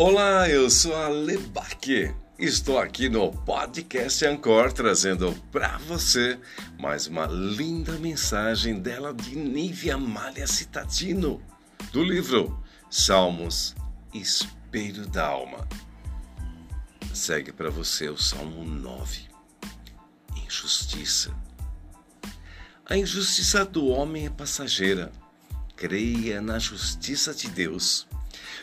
Olá, eu sou a Lebaque. Estou aqui no podcast Ancor trazendo para você mais uma linda mensagem dela de Nívia Malha Citatino, do livro Salmos Espelho da Alma. Segue para você o Salmo 9. Injustiça. A injustiça do homem é passageira. Creia na justiça de Deus.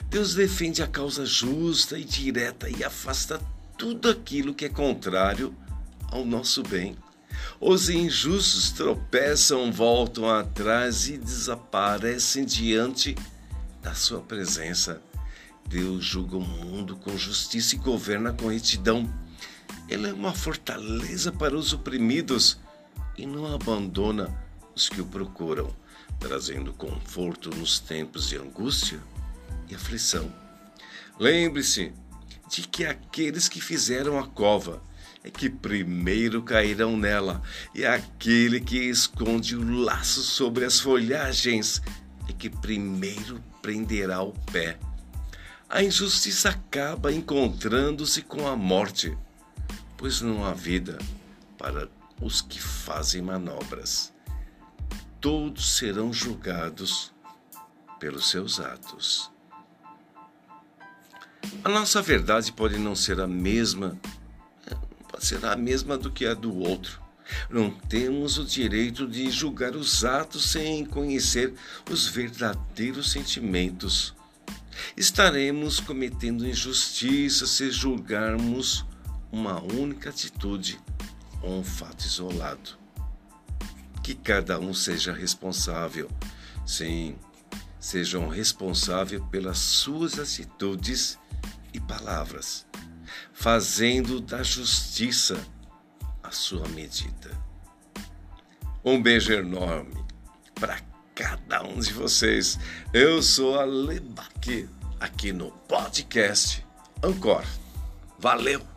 Deus defende a causa justa e direta e afasta tudo aquilo que é contrário ao nosso bem. Os injustos tropeçam, voltam atrás e desaparecem diante da sua presença. Deus julga o mundo com justiça e governa com retidão. Ele é uma fortaleza para os oprimidos e não abandona os que o procuram, trazendo conforto nos tempos de angústia e aflição. Lembre-se de que aqueles que fizeram a cova é que primeiro cairão nela, e aquele que esconde o laço sobre as folhagens é que primeiro prenderá o pé. A injustiça acaba encontrando-se com a morte, pois não há vida para os que fazem manobras. Todos serão julgados pelos seus atos. A nossa verdade pode não ser a mesma, pode ser a mesma do que a do outro. Não temos o direito de julgar os atos sem conhecer os verdadeiros sentimentos. Estaremos cometendo injustiça se julgarmos uma única atitude ou um fato isolado. Que cada um seja responsável. Sim, sejam responsáveis pelas suas atitudes e palavras, fazendo da justiça a sua medida. Um beijo enorme para cada um de vocês. Eu sou a Lebaque, aqui no podcast Ancor. Valeu!